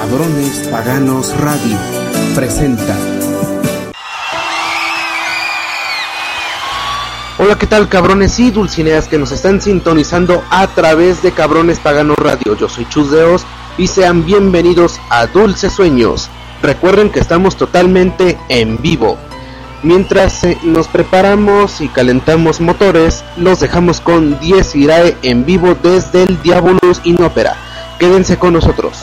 Cabrones Paganos Radio presenta. Hola, ¿qué tal cabrones y dulcineas que nos están sintonizando a través de Cabrones Paganos Radio? Yo soy Chus Deos y sean bienvenidos a Dulces Sueños. Recuerden que estamos totalmente en vivo. Mientras eh, nos preparamos y calentamos motores, los dejamos con 10 Irae en vivo desde el Diabolus Inopera. Quédense con nosotros.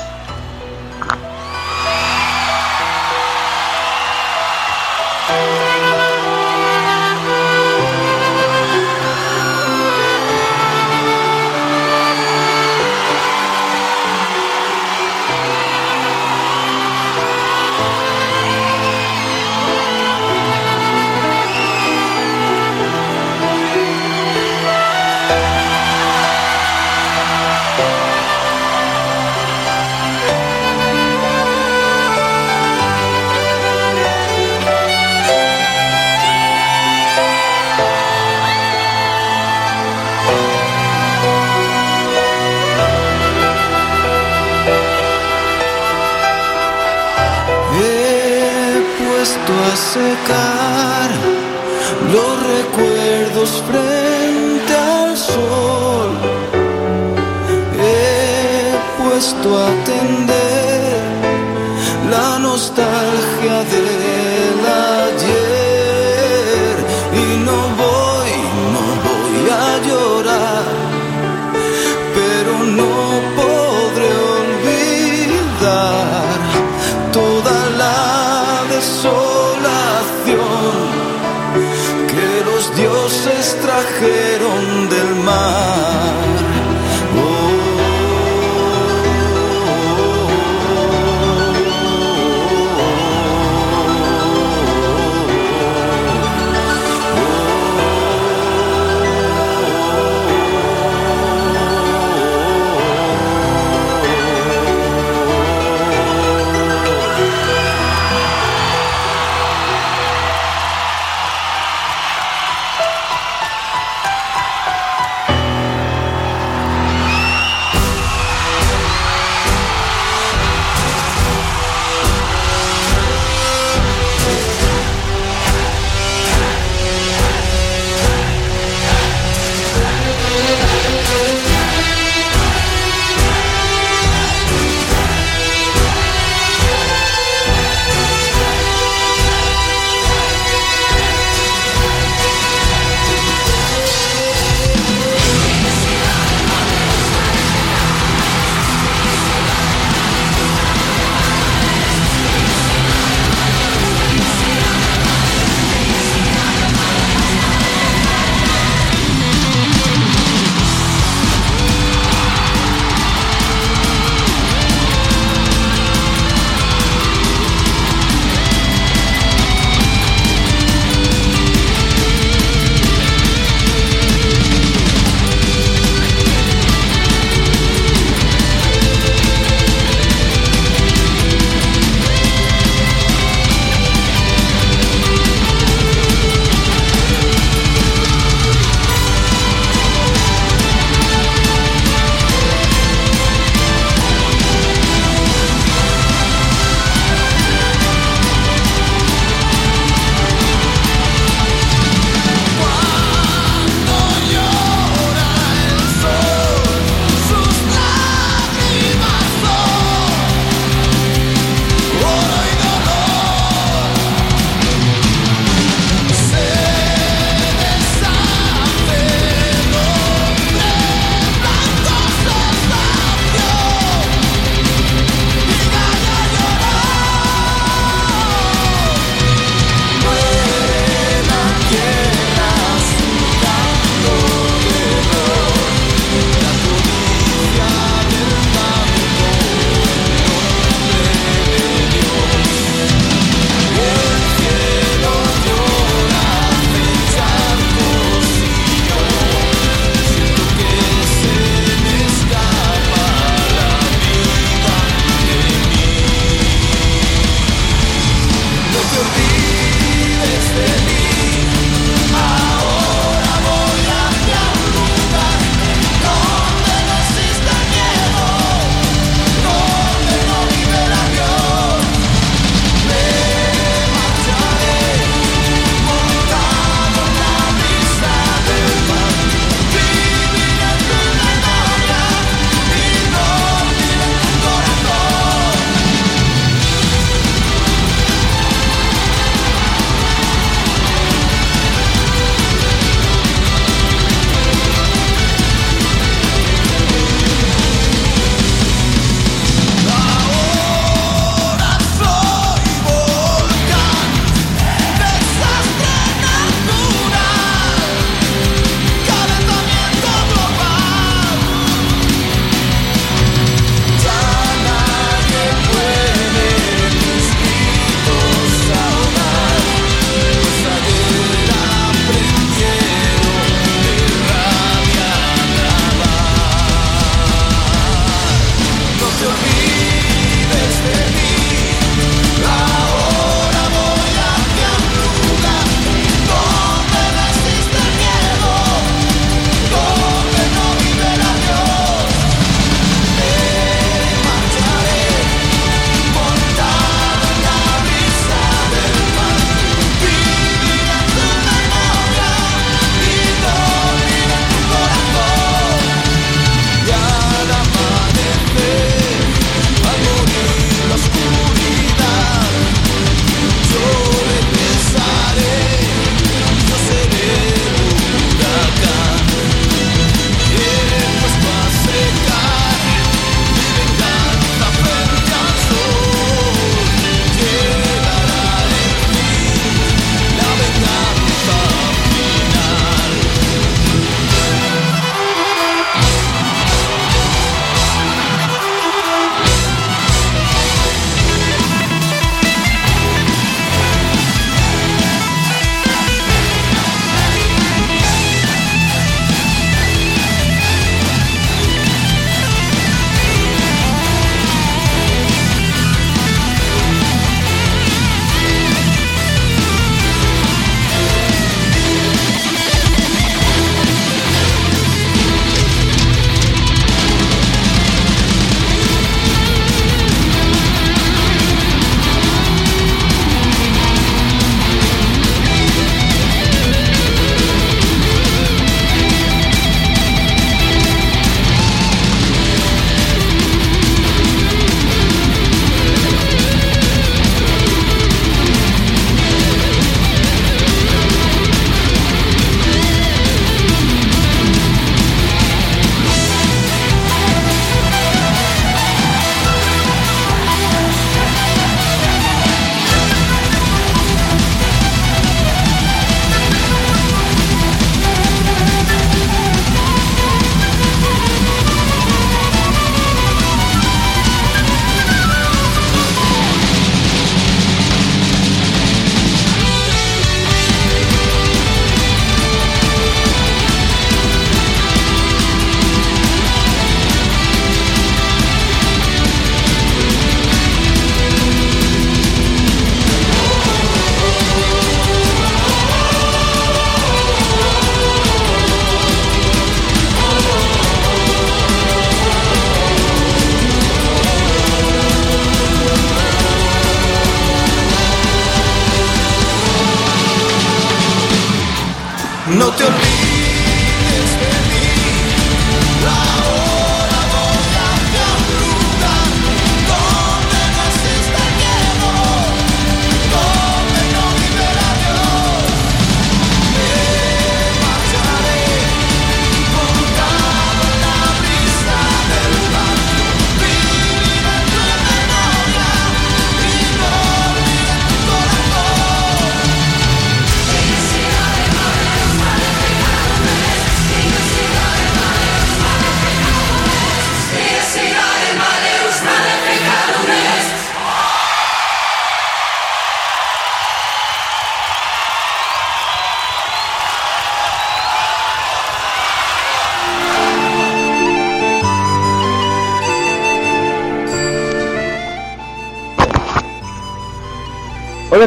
que los dioses trajeron del mar.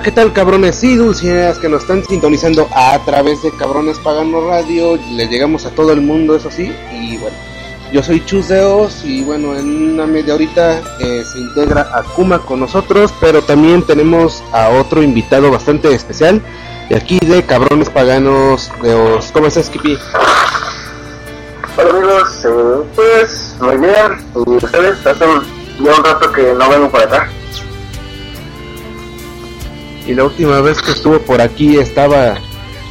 ¿Qué tal cabrones y dulcineas que nos están sintonizando a través de Cabrones Pagano Radio? Le llegamos a todo el mundo, eso sí, y bueno, yo soy Chuseos y bueno, en una media horita eh, se integra Akuma con nosotros, pero también tenemos a otro invitado bastante especial de aquí de Cabrones Paganos de Os. ¿Cómo estás, Kipi? Hola amigos, eh, pues muy bien, y ustedes, hace un rato que no vengo por acá. Y la última vez que estuvo por aquí estaba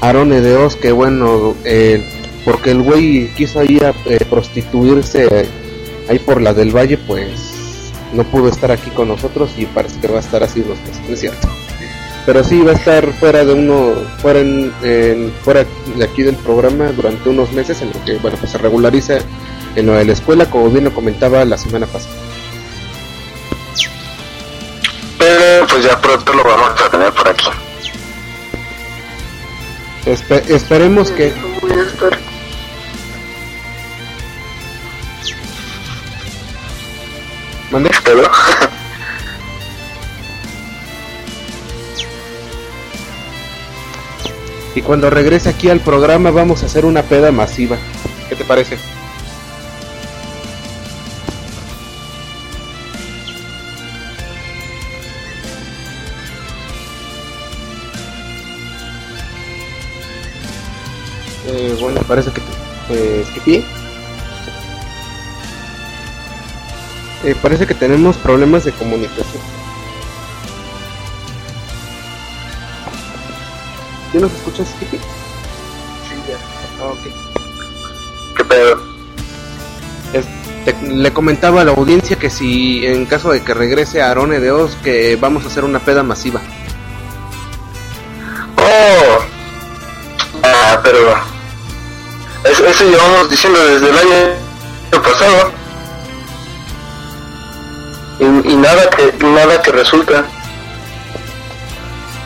Arone de Oz, que bueno, eh, porque el güey quiso ir a eh, prostituirse ahí por la del Valle, pues no pudo estar aquí con nosotros y parece que va a estar así los no es cierto. Pero sí va a estar fuera de uno, fuera, en, fuera de aquí del programa durante unos meses en lo que bueno pues se regulariza en lo de la escuela, como bien lo comentaba la semana pasada. Pues ya pronto lo vamos a tener por aquí. esperemos que... ¿Dónde? Pero, Y cuando regrese aquí al programa vamos a hacer una peda masiva. ¿Qué te parece? Eh, bueno, parece que... Eh, Skippy. Eh, parece que tenemos problemas de comunicación. ¿Ya nos escuchas, Skippy? sí, ya. Ah, ok. ¿Qué pedo? Es- te- le comentaba a la audiencia que si en caso de que regrese Arone de Oz, que vamos a hacer una peda masiva. Eso, llevamos diciendo desde el año pasado y, y nada que nada que resulta.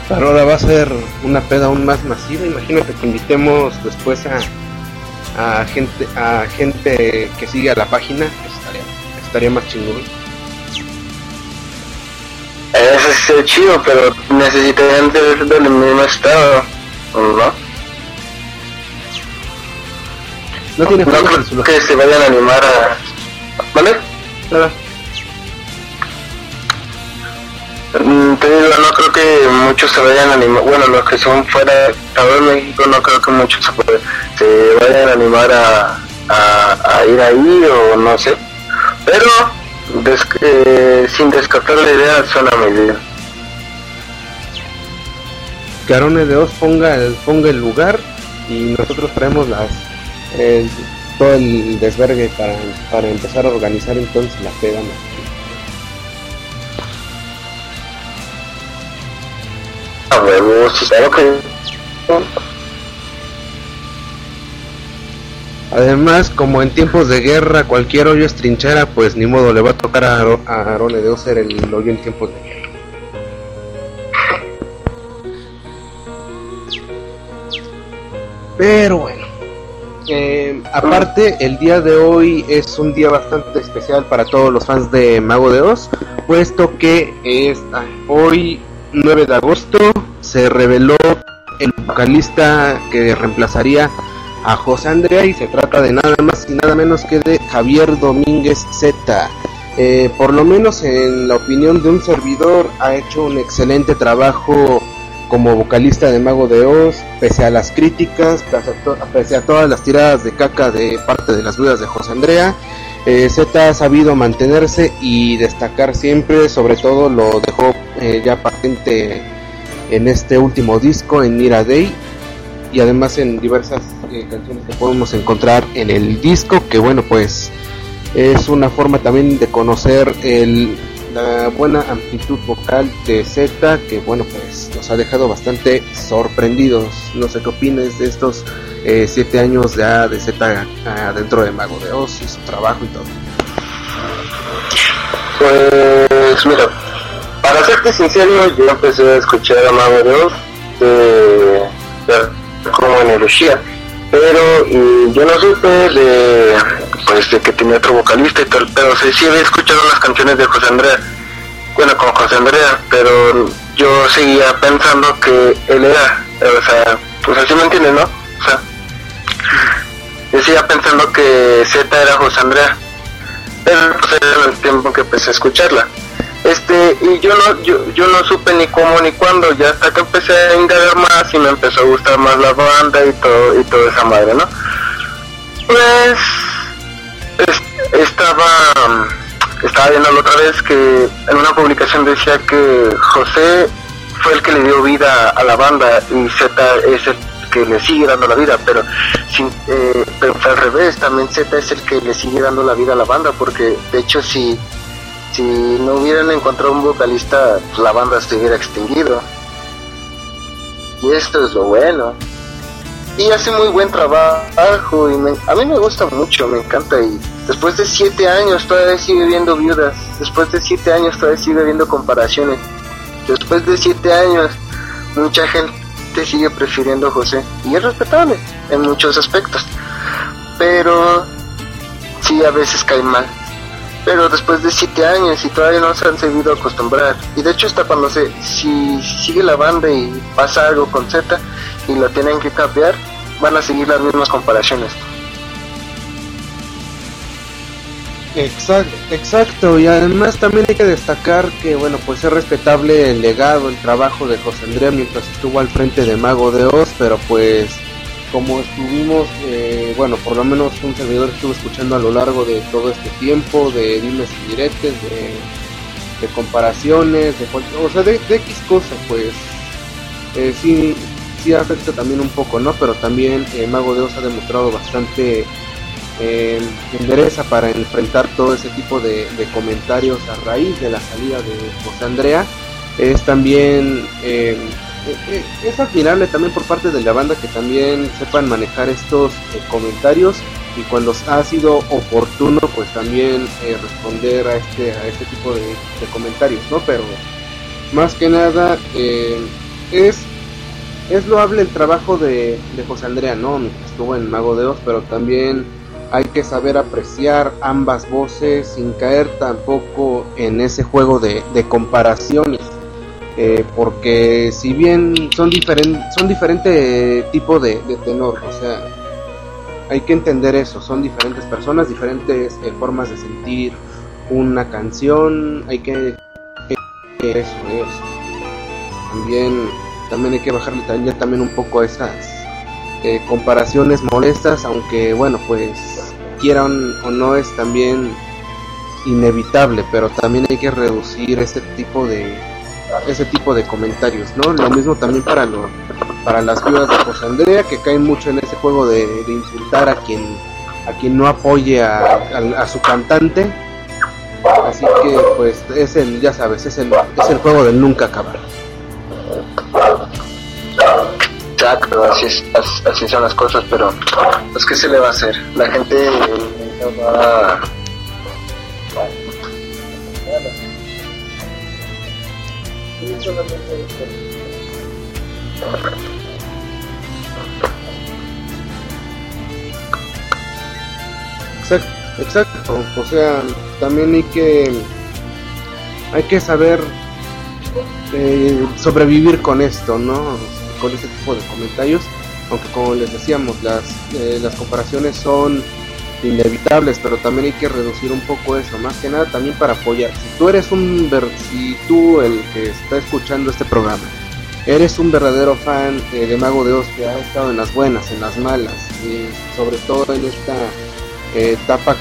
Pero ahora va a ser una peda aún más masiva. Imagínate que invitemos después a, a gente a gente que sigue a la página. Estaría, estaría más chingón. Eso es chido, pero necesitarían de del mismo estado, ¿no? No tiene No creo que se vayan a animar a... ¿Vale? Mm, Te digo, no creo que muchos se vayan a animar, bueno, los que son fuera de México, no creo que muchos se, vayan a animar a, a, a ir ahí o no sé. Pero des- eh, sin descartar la idea, suena muy bien. que Arone de Oz ponga el, ponga el lugar y nosotros traemos las el- todo el desvergue para, para empezar a organizar entonces la peda. A claro que... Además, como en tiempos de guerra cualquier hoyo es trinchera, pues ni modo le va a tocar a, Aro- a Arone de ser el hoyo en tiempos de guerra. Pero bueno, eh, aparte el día de hoy es un día bastante especial para todos los fans de Mago de Oz, puesto que es ah, hoy 9 de agosto se reveló el vocalista que reemplazaría a José Andrea y se trata de nada más y nada menos que de Javier Domínguez Z. Eh, por lo menos en la opinión de un servidor ha hecho un excelente trabajo como vocalista de Mago de Oz, pese a las críticas, pese a, todas las tiradas de caca de parte de las dudas de José Andrea. Eh, Z ha sabido mantenerse y destacar siempre, sobre todo lo dejó eh, ya patente en este último disco, en Mira Day, y además en diversas eh, canciones que podemos encontrar en el disco, que bueno, pues es una forma también de conocer el, la buena amplitud vocal de Z, que bueno, pues nos ha dejado bastante sorprendidos. No sé qué opines de estos eh, siete años ya de Z ah, dentro de Mago de Oz y su trabajo y todo. Pues mira, para serte sincero, yo empecé a escuchar a Mago de Oz de, de- como en Hiroshima, pero yo no supe de pues que tenía otro vocalista y tal, pero sí, sí había escuchado las canciones de José Andrea, bueno con José Andrea, pero yo seguía pensando que él era, o sea, pues así me entiendes, ¿no? O sea, yo seguía pensando que Z era José Andrea pero pues era el tiempo que empecé a escucharla. Este, y yo no, yo, yo no supe ni cómo ni cuándo, ya hasta que empecé a indagar más y me empezó a gustar más la banda y todo, y toda esa madre, ¿no? Pues es- estaba estaba viendo la otra vez que en una publicación decía que José fue el que le dio vida a la banda y Z es el que le sigue dando la vida, pero sin, eh, pero fue al revés, también Z es el que le sigue dando la vida a la banda, porque de hecho si, si no hubieran encontrado un vocalista, pues la banda se hubiera extinguido. Y esto es lo bueno. Y hace muy buen trabajo y me- a mí me gusta mucho, me encanta y después de siete años todavía sigue viendo viudas, después de siete años todavía sigue viendo comparaciones, después de siete años mucha gente sigue prefiriendo José y es respetable en muchos aspectos, pero sí a veces cae mal. pero después de siete años y todavía no se han sabido acostumbrar. Y de hecho hasta cuando se, si sigue la banda y pasa algo con Z y lo tienen que cambiar, van a seguir las mismas comparaciones. Exacto, exacto, y además también hay que destacar que, bueno, pues es respetable el legado, el trabajo de José Andrea mientras estuvo al frente de Mago de Oz, pero pues como estuvimos, eh, bueno, por lo menos un servidor estuvo escuchando a lo largo de todo este tiempo, de dimes y diretes, de, comparaciones, de o sea, de, X cosas, pues eh, sí, sí afecta también un poco, ¿no? Pero también eh, Mago de Oz ha demostrado bastante eh, endereza para enfrentar todo ese tipo de, comentarios a raíz de la salida de José Andrea. Es también eh, es admirable también por parte de la banda que también sepan manejar estos comentarios y cuando ha sido oportuno pues también responder a este a este tipo de, comentarios no pero más que nada es es loable el trabajo de, de José Andrea no estuvo en Mago de Oz pero también hay que saber apreciar ambas voces sin caer tampoco en ese juego de, comparaciones. Eh, porque si bien son diferentes son diferentes tipos de, tenor o sea hay que entender eso son diferentes personas diferentes eh, formas de sentir una canción hay que eso también también hay que bajarle también, también un poco a esas eh, comparaciones molestas aunque bueno pues quieran o no es también inevitable, pero también hay que reducir ese tipo de ese tipo de comentarios, ¿no? Lo mismo también para lo, para las viudas de José Andrea que caen mucho en ese juego de, insultar a quien a quien no apoye a, su cantante. Así que pues es el, ya sabes, es el, es el juego del nunca acabar. Exacto, así, es, así son las cosas, pero pues qué se le va a hacer. La gente va Exacto, exacto, o sea, también hay que hay que saber eh, sobrevivir con esto, ¿no? con este tipo de comentarios, aunque como les decíamos, las, eh, las comparaciones son inevitables, pero también hay que reducir un poco eso, más que nada también para apoyar. Si tú eres un, si tú el que está escuchando este programa, eres un verdadero fan eh, de Mago de Oz que ha estado en las buenas, en las malas, y sobre todo en esta eh, etapa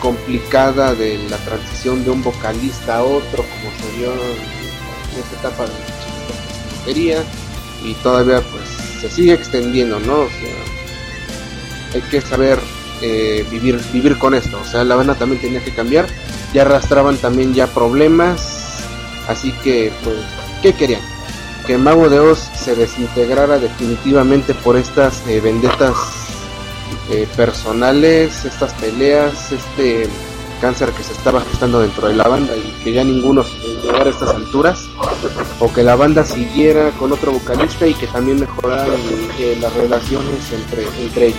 complicada de la transición de un vocalista a otro, como se dio en esta etapa de quería y todavía pues se sigue extendiendo, ¿no? O sea, hay que saber eh, vivir, vivir con esto, o sea, la banda también tenía que cambiar, ya arrastraban también ya problemas, así que pues, ¿qué querían? Que Mago de Oz se desintegrara definitivamente por estas eh, vendetas eh, personales, estas peleas, este cáncer que se estaba gestando dentro de la banda y que ya ninguno se llegar a estas alturas o que la banda siguiera con otro vocalista y que también mejoraran las relaciones entre, entre ellos.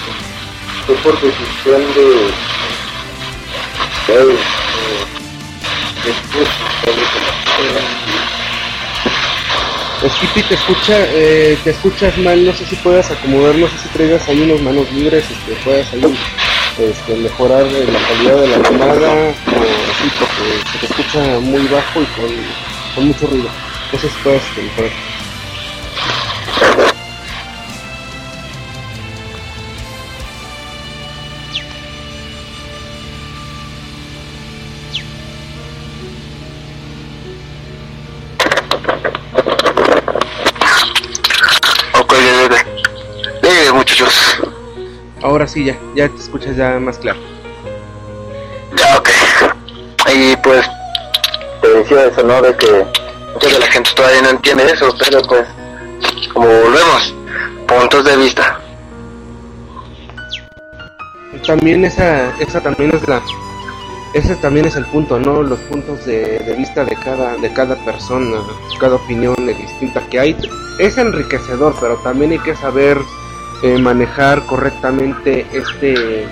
fue por decisión de Skippy te escucha, eh, te escuchas mal, no sé si puedas acomodar, no sé si traigas ahí unos manos libres, este, puedas ahí este, mejorar la calidad de la llamada o así, porque se te escucha muy bajo y con, mucho ruido. Puedes este, mejorar. Sí ya, ya te escuchas ya más claro. Ya, ok. Y pues te decía eso, ¿no? De que mucha de la gente todavía no entiende eso, pero pues como volvemos, puntos de vista. También esa, esa también es la, ese también es el punto, ¿no? Los puntos de, de vista de cada, de cada persona, cada opinión distinta que hay, es enriquecedor, pero también hay que saber eh, manejar correctamente este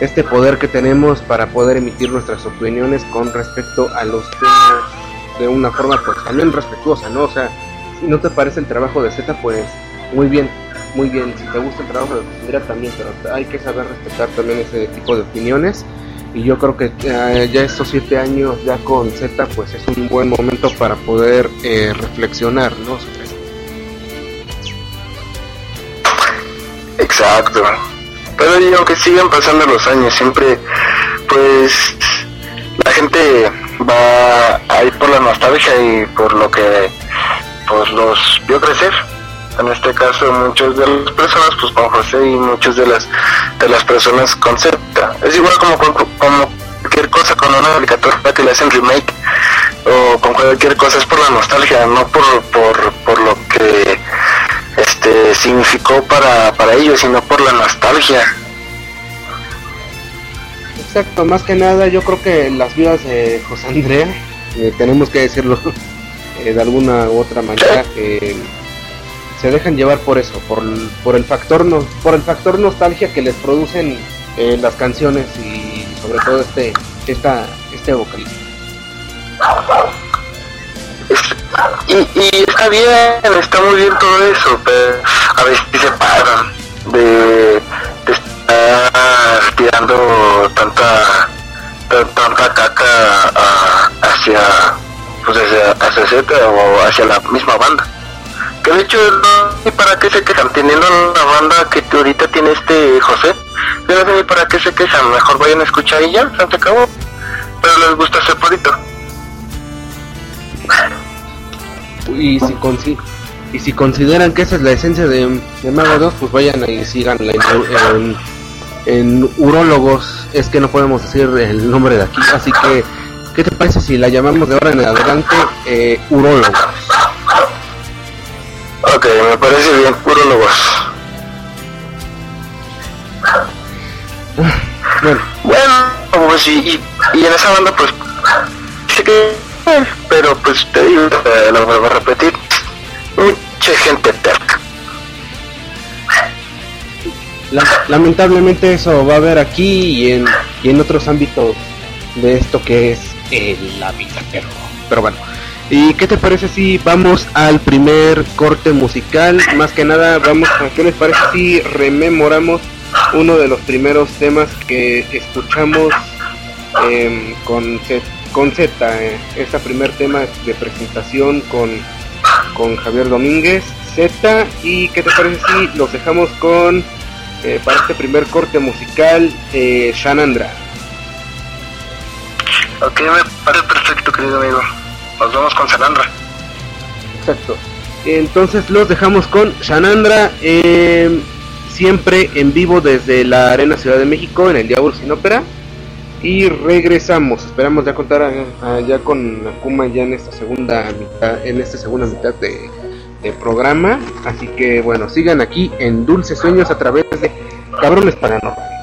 este poder que tenemos para poder emitir nuestras opiniones con respecto a los temas de una forma pues también respetuosa, ¿no? O sea, si no te parece el trabajo de Z, pues muy bien, muy bien. Si te gusta el trabajo de Mira también, pero hay que saber respetar también ese tipo de opiniones. Y yo creo que eh, ya estos siete años ya con Z, pues es un buen momento para poder eh, reflexionar, ¿no? Exacto. Pero yo que siguen pasando los años, siempre, pues, la gente va a ir por la nostalgia y por lo que, pues, los vio crecer. En este caso, muchas de las personas, pues, con José y muchas de las de las personas con Z. Es igual como con, como cualquier cosa con una caricatura que le hacen remake o con cualquier cosa es por la nostalgia, no por, por, por lo que este significó para, para ellos, sino por la nostalgia. Exacto, más que nada yo creo que las vidas de José Andrea, eh, tenemos que decirlo eh, de alguna u otra manera, eh, se dejan llevar por eso, por, por el factor no, por el factor nostalgia que les producen las canciones y sobre todo este esta este vocalista. Y, y está bien, está muy bien todo eso, pero a veces se paran de, estar tirando tanta tanta caca a, hacia pues hacia, hacia Z o hacia la misma banda. Que de hecho no sé para qué se quejan teniendo la banda que ahorita tiene este José yo no sé ni para qué se quejan mejor vayan a escuchar y ya se acabó pero les gusta ese porito y si consi y si consideran que esa es la esencia de, de Mago 2 pues vayan ahí y sigan en, en, en urólogos es que no podemos decir el nombre de aquí así que ¿qué te parece si la llamamos de ahora en adelante eh, urólogos? Ok, me parece bien, urólogos. Bueno, Bueno, pues y, y, y en esa banda pues pero pues te eh, lo vuelvo a repetir, mucha gente terca. la- lamentablemente eso va a haber aquí y en, y en otros ámbitos de esto que es eh, la vida, pero, pero bueno. ¿Y qué te parece si vamos al primer corte musical? Más que nada, vamos a qué les parece si rememoramos uno de los primeros temas que escuchamos em, con con Z eh, este primer tema de presentación con, con Javier Domínguez, Z, y qué te parece si los dejamos con eh, para este primer corte musical eh, Shanandra. Ok, me parece perfecto, querido amigo. Nos vemos con Sanandra. Exacto. Entonces los dejamos con Shanandra, eh, siempre en vivo desde la Arena Ciudad de México en el Diablo Sin Ópera. Y regresamos. Esperamos ya contar a- a- ya con Akuma ya en esta segunda mitad, en esta segunda mitad de, de programa. Así que bueno, sigan aquí en Dulces Sueños a través de Cabrones Paranormales.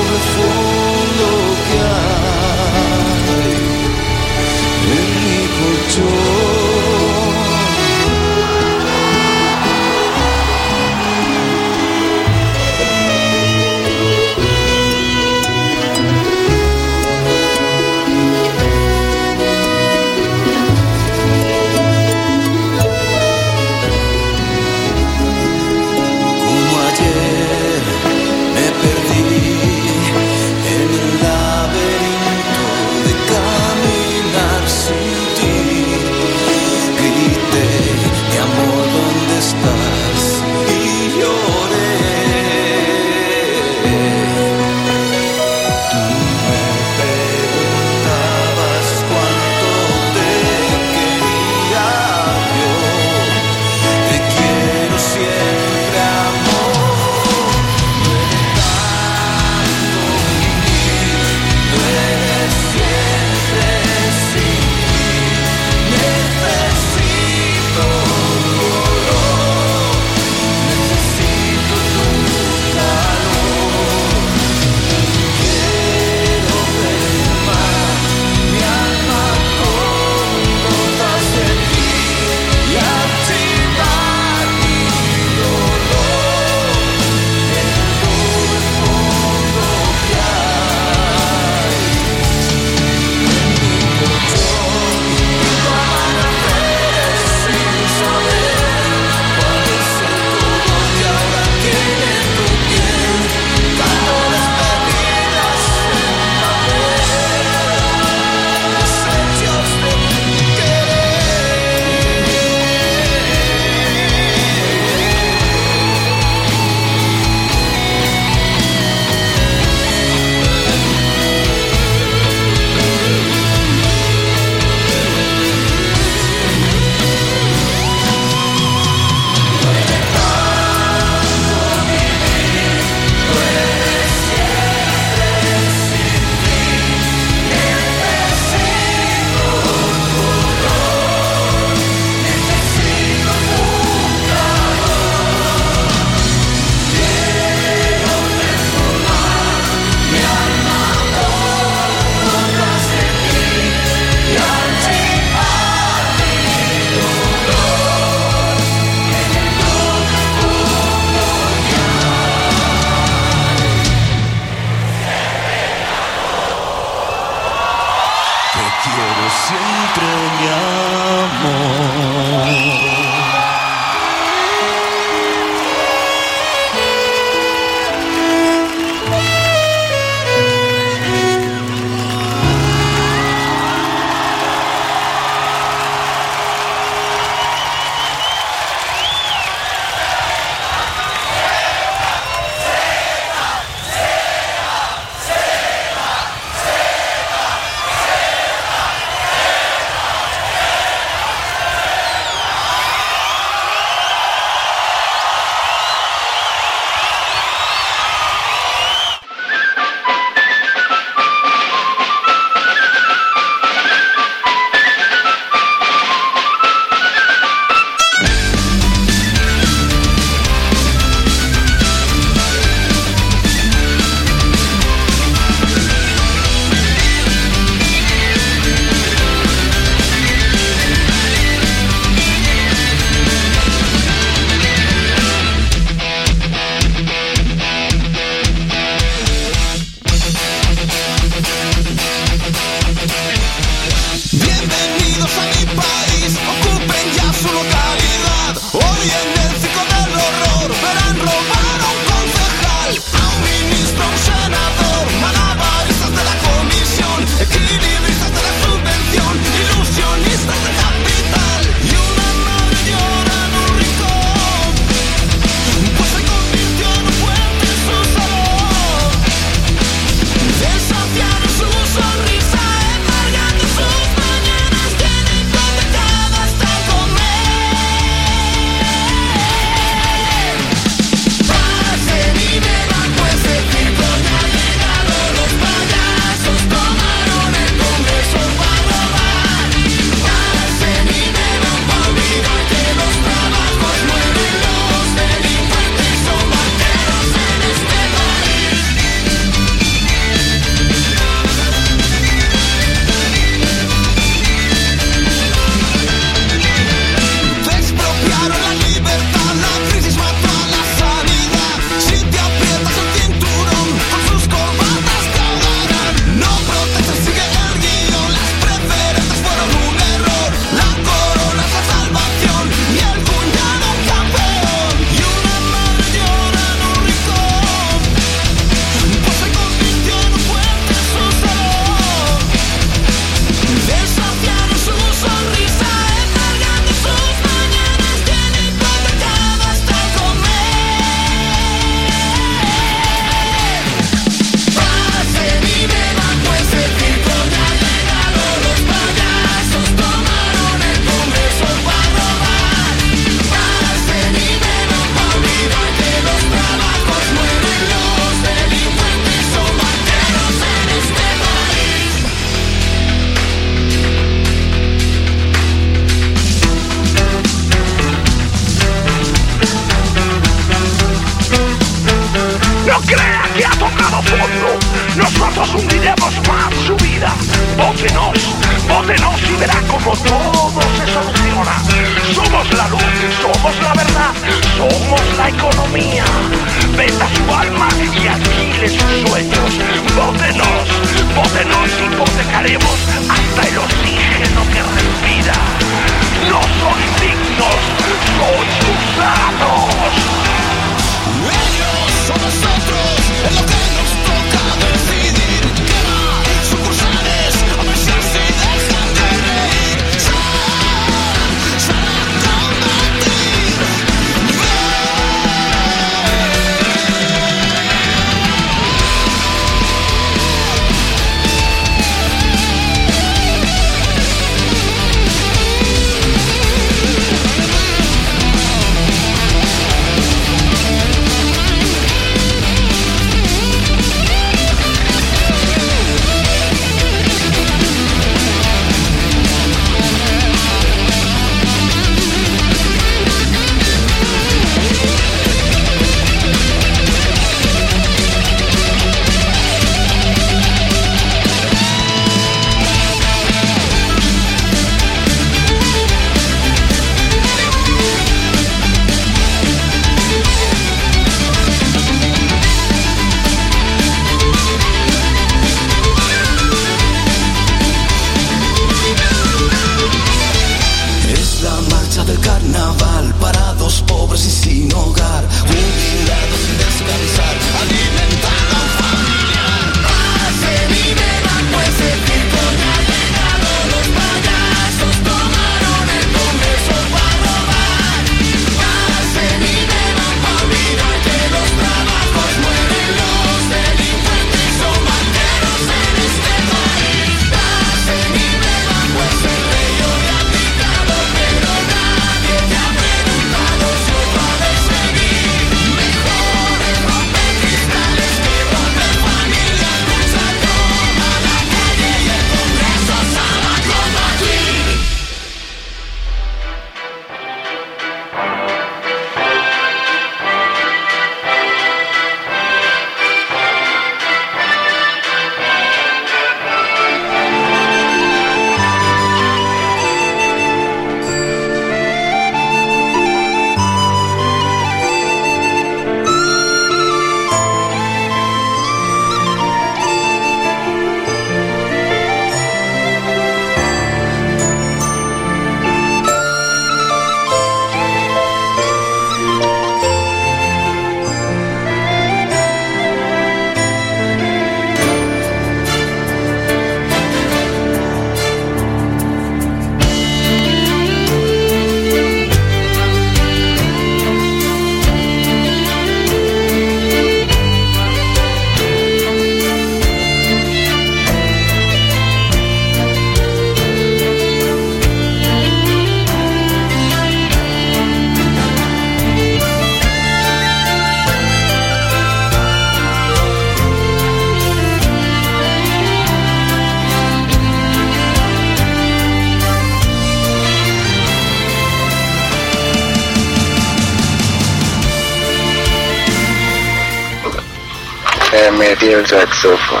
Metí el saxofón.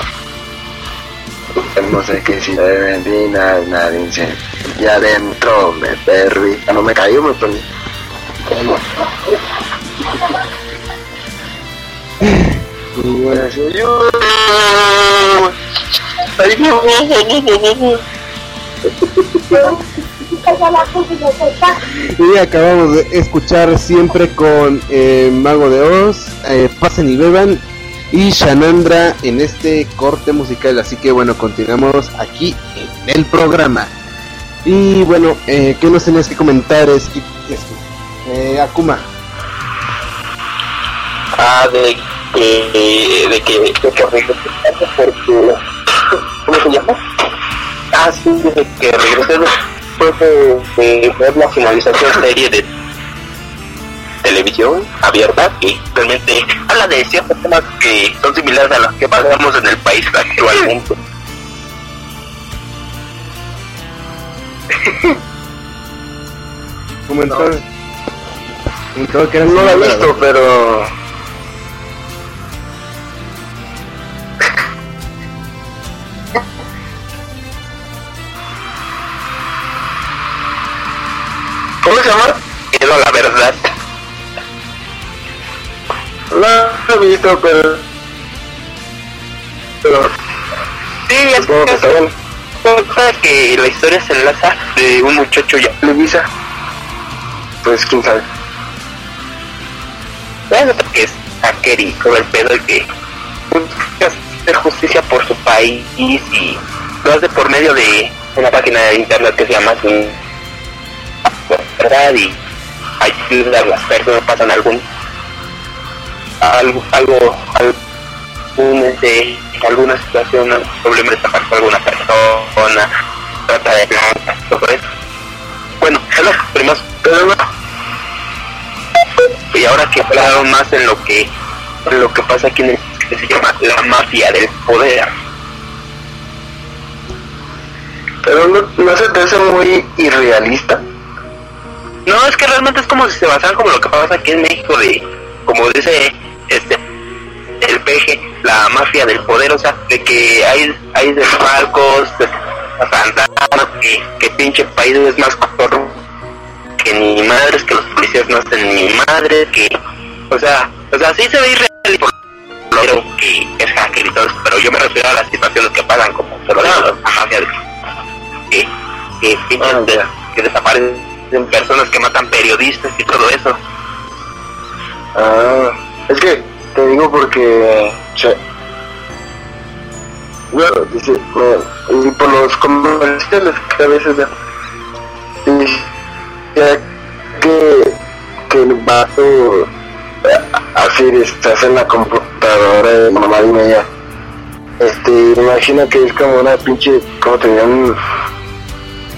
No sé qué si vendí nada, nada, dice. Y adentro me perdí. Cuando me cayó me perdí. Y bueno, no, no, no, no, no, no. Y acabamos de escuchar siempre con eh, Mago de Oz, eh, Pasen y Beban y Shanandra en este corte musical. Así que bueno, continuamos aquí en el programa. Y bueno, eh, ¿qué nos tenías que comentar, es eh, Akuma? Ah, de que, de que, de que porque, ¿cómo se llama? Ah, sí, de que regresé después de, de ver la finalización serie de televisión abierta y realmente habla de ciertos temas que son similares a los que pasamos en el país actualmente. Comentó, no. que no lo he visto, pero ¿Cómo se llama? Quiero la verdad lo he visto, pero. Pero. Sí, es Supongo que está que, bueno. que la historia se enlaza de un muchacho ya. Televisa. Pues quién sabe. Bueno, que es hacker y todo el pedo y que busca hacer justicia por su país y lo hace por medio de una página de internet que se llama Sin verdad y ayuda a las personas pasan algún algo algo algún este, alguna situación problema de tapar con alguna persona trata de blancas todo eso. Bueno son los primeros pero no. Y ahora que hablaron más en lo que en lo que pasa aquí en el que se llama la mafia del poder. Pero no, no se te hace muy irrealista. no es que realmente es como si se basaran como lo que pasa aquí en México de como dice este el peje la mafia del poder o sea de que hay hay desfalcos de fantasmas que, que pinche país es más corrupto que ni madres que los policías no hacen ni madres que o sea o sea sí se ve irreal y por lo que es hacker y todo eso, pero yo me refiero a las situaciones que pasan como se lo digo, la mafia que que, pinches de- que desaparecen personas que matan periodistas y todo eso. Ah, es que te digo porque. che, dice, me- y por los comerciales que a veces veo, dice que, que el vato eh, así estás en la computadora de mamá y media. Este, imagino que es como una pinche, como tenían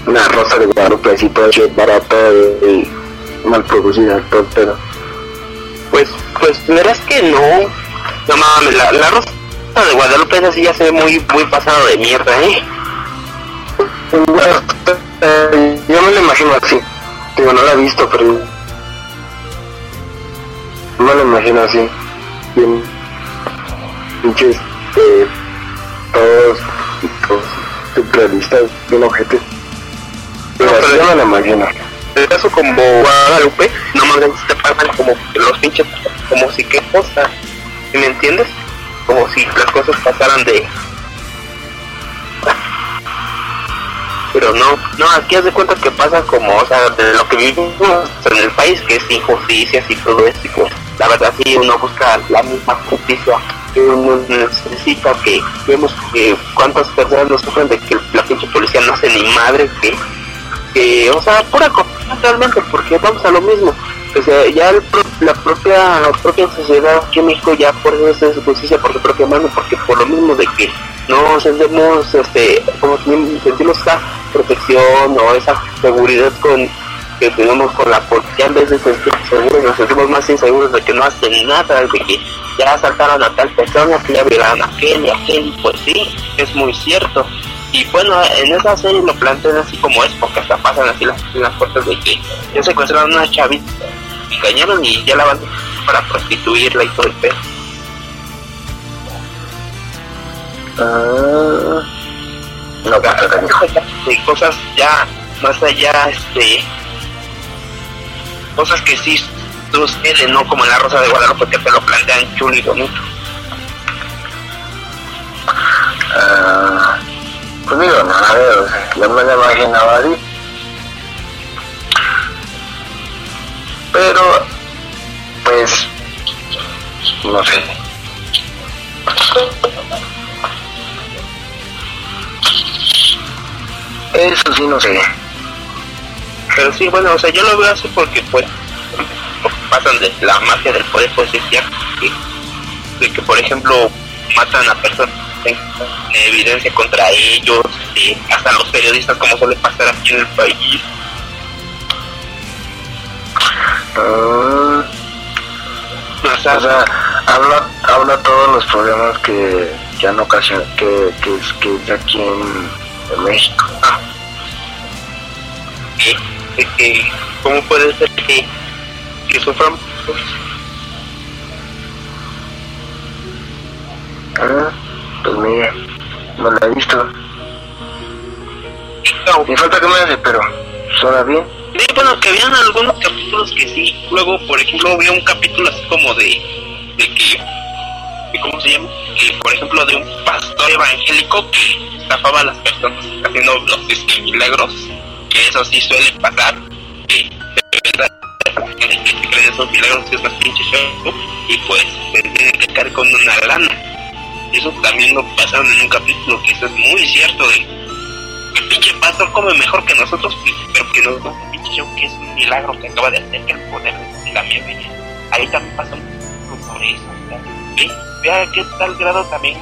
una rosa de Guadalupe así toda barata y mal producida, todo el pedo. Pues, pues verás que no. No mames, la, la rosa de Guadalupe esa sí ya se ve muy, muy pasado de mierda, eh. Eh, yo me lo imagino así. Digo, no la he visto, pero me lo imagino así. Bien, pinches, eh, todos, todos surrealistas, bien ojetes. Pero No, así pero- yo me lo imagino. En caso como Guadalupe, no mames, te pasan como los pinches, como si qué cosa, ¿sí me entiendes? Como si las cosas pasaran de... Pero no, no, aquí haz de cuenta que pasa como, o sea, de lo que vivimos en el país, que es injusticias y todo eso, y pues la verdad sí uno busca la misma justicia que uno necesita, que vemos que cuántas personas nos sufren de que la pinche policía no hace ni madre, que que, o sea, pura corrupción realmente, porque vamos a lo mismo. O sea, ya la propia la propia sociedad aquí en México ya por eso es justicia por su propia mano, porque por lo mismo de que no sentimos, este, como sentimos esa protección o esa seguridad con que tenemos con la policía, en vez de nos sentimos más inseguros de que no hacen nada, de que ya asaltaron a tal persona, que ya violaron a aquel y a aquel, pues sí, es muy cierto. Y bueno, en esa serie lo plantean así como es, porque hasta pasan así las, las puertas de que ya secuestraron a una chavita, engañaron y ya la van para prostituirla y todo el pedo. Ah, no de cosas ya más allá este cosas que sí suceden no como en la rosa de Guadalupe que te lo plantean chulo y bonito Ah, pues digo, nada, o sea, yo me lo imaginaba así. Pero, pues, no sé. Eso sí, no sé. pero sí bueno o sea yo lo veo así porque pues pasan de la magia del poder pues es de que por ejemplo matan a personas en evidencia contra ellos hasta los periodistas como suele pasar aquí en el país Ah, o sea, o sea, habla, habla todos los problemas que, que han ocasionado, que, que, es, que es aquí en, en México. Ah. que, de que cómo puede ser que, que sufran Ah, pues mira, no la he visto. no, Me falta que me hace, pero suena bien. sí, bueno que habían algunos capítulos que sí luego por ejemplo había un capítulo así como de de que ¿cómo se llama? Que, por ejemplo, de un pastor evangélico que estafaba a las personas haciendo los este, milagros, que eso sí suele pasar, que de verdad que se creen esos milagros que es más pinche show, y pues se tienen que caer con una lana. Eso también lo pasaron en un capítulo que eso es muy cierto de que pinche pastor come mejor que nosotros, pero que un pinche show que es un milagro que acaba de hacer que el poder de la miel ahí también poco sobre eso. ¿Ve? Vea qué tal grado también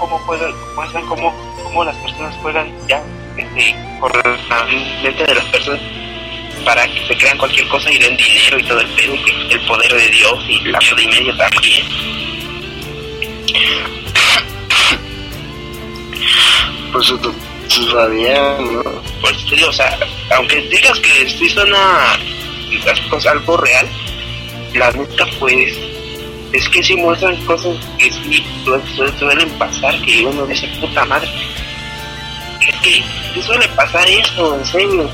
cómo juegan, muestran cómo, cómo las personas juegan ya este, con la mente de las personas para que se crean cualquier cosa y den dinero y todo el pedo, el poder de Dios y la vida y medio también. Pues todavía, ¿no? Por eso te digo, o sea, aunque digas que sí suena cosas algo real, la neta pues es que sí muestran cosas que sí su- su- suelen pasar que uno dice puta madre. Es que sí suele pasar eso, en serio.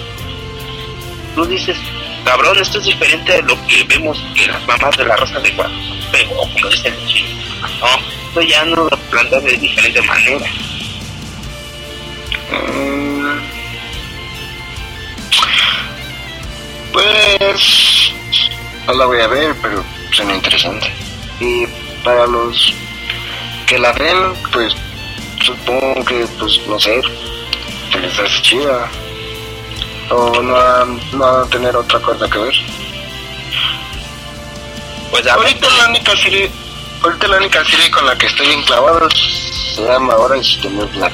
Tú dices, cabrón, esto es diferente de lo que vemos que las mamás de la Rosa de Guadalupe o como dicen los chinos. No, esto ya no lo plantean de diferente manera. Mm. Pues no la voy a ver, pero suena interesante. Y para los que la ven, pues supongo que, pues no sé, se les chida. O no no a tener otra cosa que ver. Pues Ahorita la única serie, ahorita la única serie con la que estoy enclavado se llama Orange the New Black.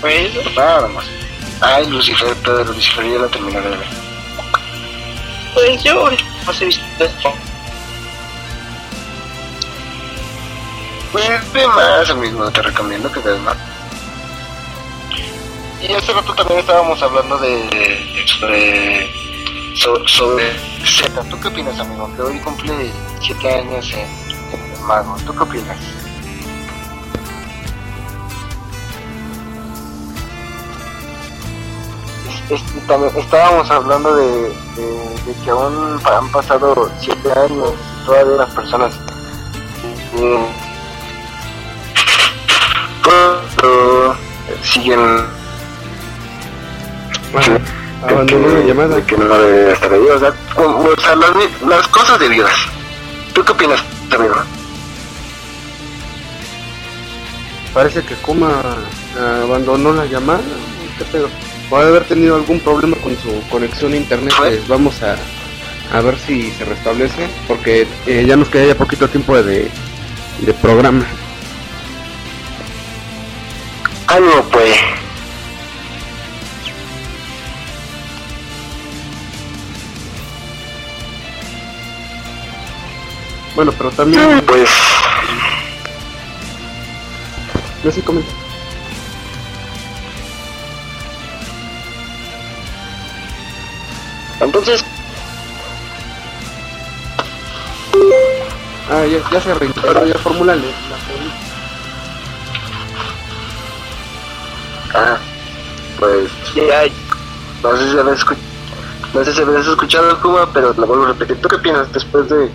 pues, Nada más. Ay, Lucifer, pero Lucifer ya la terminé de ver. pues yo no sé visto esto. Pues de más, amigo, te recomiendo que veas más. Y hace rato también estábamos hablando de sobre so- sobre Z. ¿Tú qué opinas, amigo? Que hoy cumple 7 años en, en el mago. ¿Tú qué opinas? Es- es- también estábamos hablando de, de- de que aún han pasado 7 años y todavía las personas eh, siguen Bueno, abandonó la llamada. de que no debe estar ahí, o sea, o sea, las, las cosas de Dios. ¿Tú qué opinas, amigo? Parece que Kuma ah, abandonó la llamada. ¿Qué pedo? Puede haber tenido algún problema con su conexión a internet. Pues vamos a, a ver si se restablece. Porque eh, ya nos queda ya poquito tiempo de, de programa. Ánimo, pues. Bueno, pero también. Pues, No sé, comenta. entonces, Ah, ya, ya se reintegró, ya la pregunta. ah, pues, Ya, no sé si habías, escu- no sé si habías escuchado el Kuma, pero la vuelvo a repetir. ¿Tú qué piensas después de,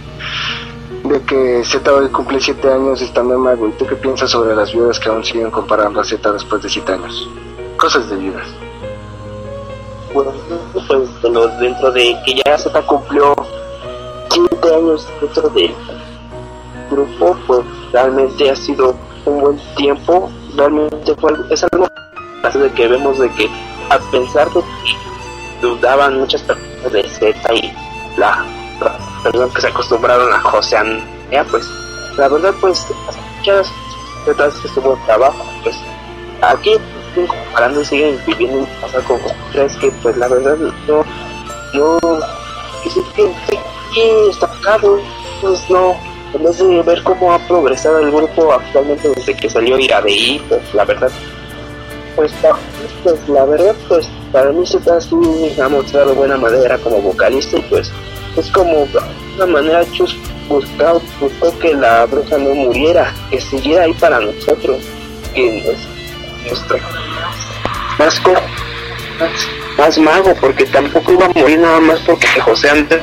de que Z hoy cumple 7 años estando en mago? ¿Y tú qué piensas sobre las viudas que aún siguen comparando a Z después de 7 años? Cosas de viudas. bueno, pues los- dentro de que ya Z cumplió 7 años dentro del grupo, pues realmente ha sido un buen tiempo. Realmente fue es algo así de que vemos de que a pesar de que dudaban muchas personas de Z y la, la personas que se acostumbraron a Joseanea, pues la verdad pues muchas otras que estuvo trabajo, pues aquí siguen comparando y siguen viviendo un pasado con crees que pues la verdad no no que sí, está claro pues no en vez de ver cómo ha progresado el grupo actualmente desde que salió Iradeí pues la verdad pues, pues la verdad pues para mí se ha mostrado buena madera como vocalista y pues es como una manera chus buscado buscó que la bruja no muriera que siguiera ahí para nosotros que nos nuestro más, co- más, más mago, porque tampoco iba a morir nada más porque José Andrés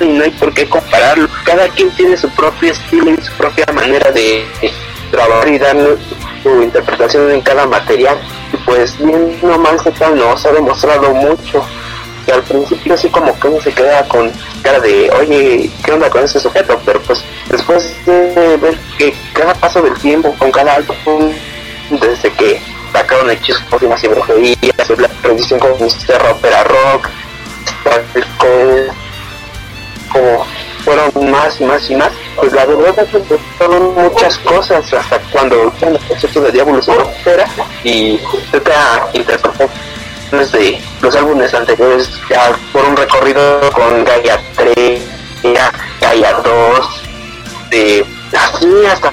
no hay por qué compararlo. Cada quien tiene su propio estilo y su propia manera de, trabajar y dar su interpretación en cada material. Y pues bien no mal se nos ha demostrado mucho. Al principio así como que uno se queda con cara de, oye, ¿qué onda con ese sujeto? Pero pues después de ver que cada paso del tiempo, con cada álbum, desde que sacaron hechizos, pócimas y brujerías, la transición con Mr. Opera Rock, como fueron más y más y más, pues la verdad es que fueron muchas cosas hasta cuando el concepto de Diablo se y trata de los álbumes anteriores ya por un recorrido con Gaia 3, Gaia 2, de así hasta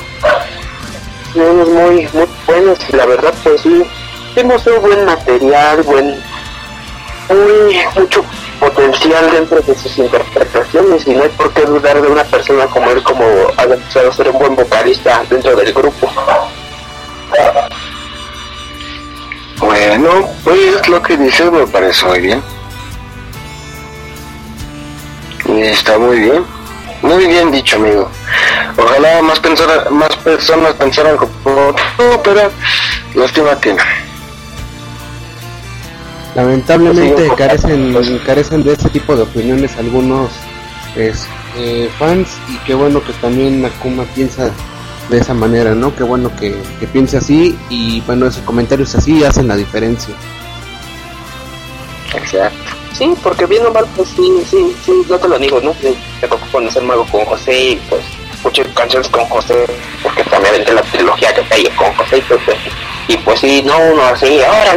muy muy buenos y la verdad pues sí tenemos un buen material, buen muy mucho potencial dentro de sus interpretaciones y no hay por qué dudar de una persona como él como ha demostrado ser un buen vocalista dentro del grupo. Bueno, pues lo que dices me parece muy bien. Está muy bien. Muy bien dicho, amigo. Ojalá más, pensar, más personas pensaran como tú, pero lástima que no. Lamentablemente carecen, carecen de ese tipo de opiniones algunos eh, fans y qué bueno que también Nakuma piensa de esa manera, ¿no? Qué bueno que, piense así y bueno, esos comentarios así hacen la diferencia. Exacto. Sí, porque bien o mal, pues sí, sí, sí, no te lo digo, ¿no? Me tocó conocer mago con José y pues escuché canciones con José, porque también de la trilogía que hay con José y pues, pues y pues sí, no, uno así, ahora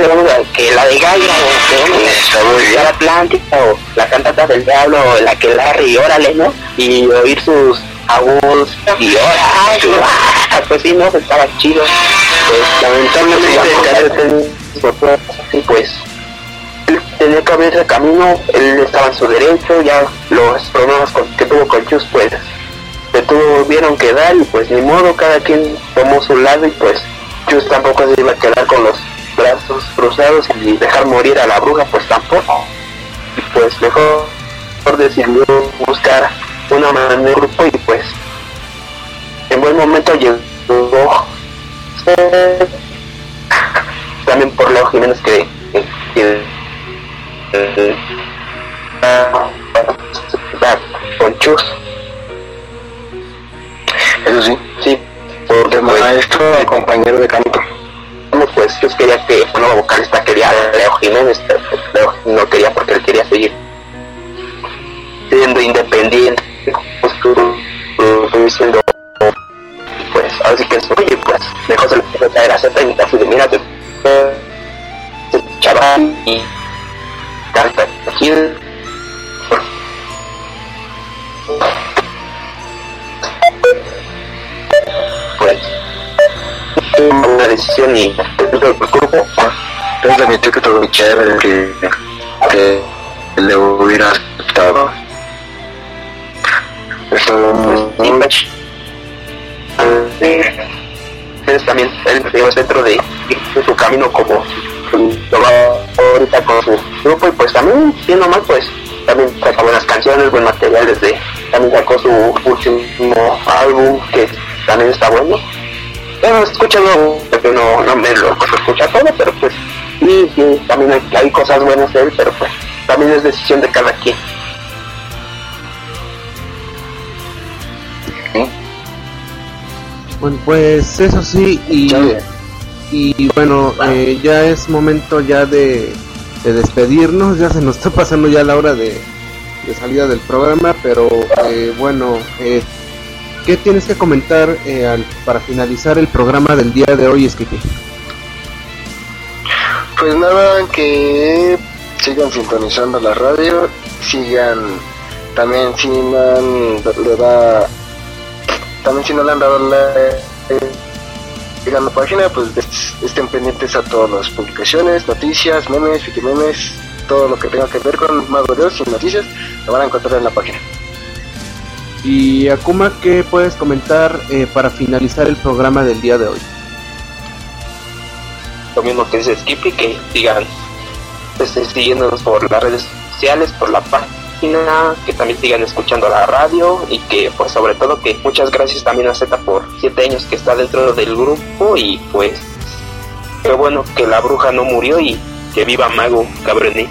que la de Gaia, o que la Atlántica, o la cantata del diablo, o la que Larry, órale, ¿no? Y oír sus agudos, y ahora, pues sí, no, estaba chido. Pues lamentablemente, y pues él tenía que abrirse camino, él estaba en su derecho, ya los problemas que tuvo con Chus, pues se tuvieron que dar, y pues ni modo, cada quien tomó su lado, y pues yo tampoco se iba a quedar con los brazos cruzados y dejar morir a la bruja, pues tampoco. Y pues mejor, mejor decidió buscar una manera de grupo y pues en buen momento llegó también por Leo Jiménez que, que, con Chus. Eso sí. Sí, porque maestro el compañero de canto. Pues yo quería que una nuevo vocalista quería Leo Jiménez, pero Leo no quería porque él quería seguir siendo independiente, pues diciendo pues así que oye pues dejó se le caer a Z y así de mira te chaval y carta aquí pues una decisión y del grupo entonces admitió que todo chévere que, que le hubiera aceptado eso entonces también digamos, dentro de, su camino como lo va ahorita con su grupo y pues también siendo más pues también sacó buenas canciones buen material desde también sacó su último álbum que también está bueno. Bueno, escúchalo, porque no, no me lo escucha todo, pero pues sí, sí, también hay, hay, cosas buenas de él, pero pues también es decisión de cada quien. Bueno, pues eso sí, y, y bueno, eh, ya es momento ya de, de, despedirnos, ya se nos está pasando ya la hora de, de salida del programa, pero eh, bueno, eh, ¿Qué tienes que comentar eh, al, para finalizar el programa del día de hoy, Skippy? Pues nada, que sigan sintonizando la radio, sigan también si no han, le da, también si no le han dado la, eh, la página, pues estén pendientes a todas las publicaciones, noticias, memes, memes, todo lo que tenga que ver con Mago Dios y noticias, lo van a encontrar en la página. Y Akuma, ¿qué puedes comentar eh, para finalizar el programa del día de hoy? Lo mismo que dice Skippy, que sigan pues, siguiéndonos por las redes sociales, por la página que también sigan escuchando la radio y que pues sobre todo que muchas gracias también a Z por siete años que está dentro del grupo y pues qué bueno que la bruja no murió y que viva Mago Cabroní.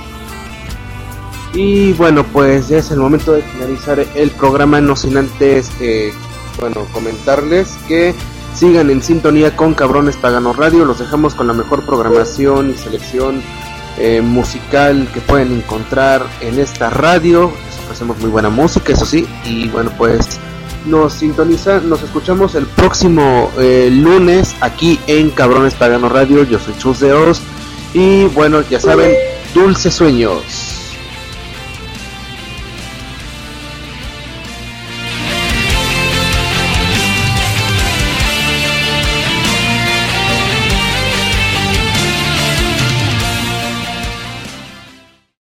Y bueno, pues ya es el momento de finalizar el programa, no sin antes, eh, bueno, comentarles que sigan en sintonía con Cabrones Paganos Radio, los dejamos con la mejor programación y selección eh, musical que pueden encontrar en esta radio, les ofrecemos muy buena música, eso sí, y bueno, pues nos sintoniza, nos escuchamos el próximo eh, lunes aquí en Cabrones Paganos Radio, yo soy Chus de Oz, y bueno, ya saben, dulces sueños.